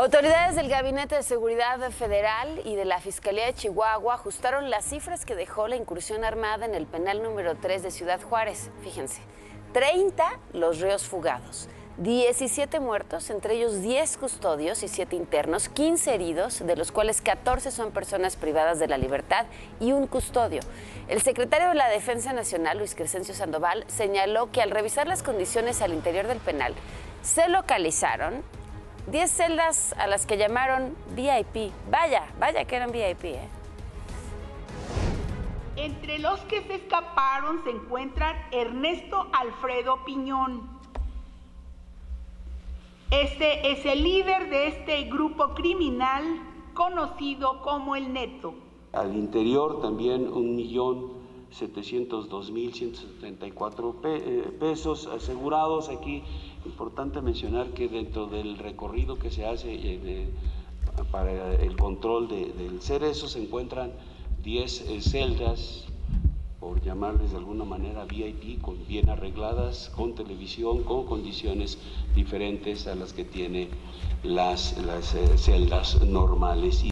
Autoridades del Gabinete de Seguridad Federal y de la Fiscalía de Chihuahua ajustaron las cifras que dejó la incursión armada en el penal número 3 de Ciudad Juárez. Fíjense, 30 los reos fugados, 17 muertos, entre ellos 10 custodios y 7 internos, 15 heridos, de los cuales 14 son personas privadas de la libertad y un custodio. El secretario de la Defensa Nacional, Luis Crescencio Sandoval, señaló que al revisar las condiciones al interior del penal, se localizaron 10 celdas a las que llamaron VIP. Vaya, vaya que eran VIP, ¿eh? Entre los que se escaparon se encuentran Ernesto Alfredo Piñón. Este es el líder de este grupo criminal conocido como el Neto. Al interior también un millón 702.174 eh, pesos asegurados. Aquí importante mencionar que dentro del recorrido que se hace eh, para el control del cerezo se encuentran 10 eh, celdas, por llamarles de alguna manera VIP, con, bien arregladas, con televisión, con condiciones diferentes a las que tiene las, las celdas normales.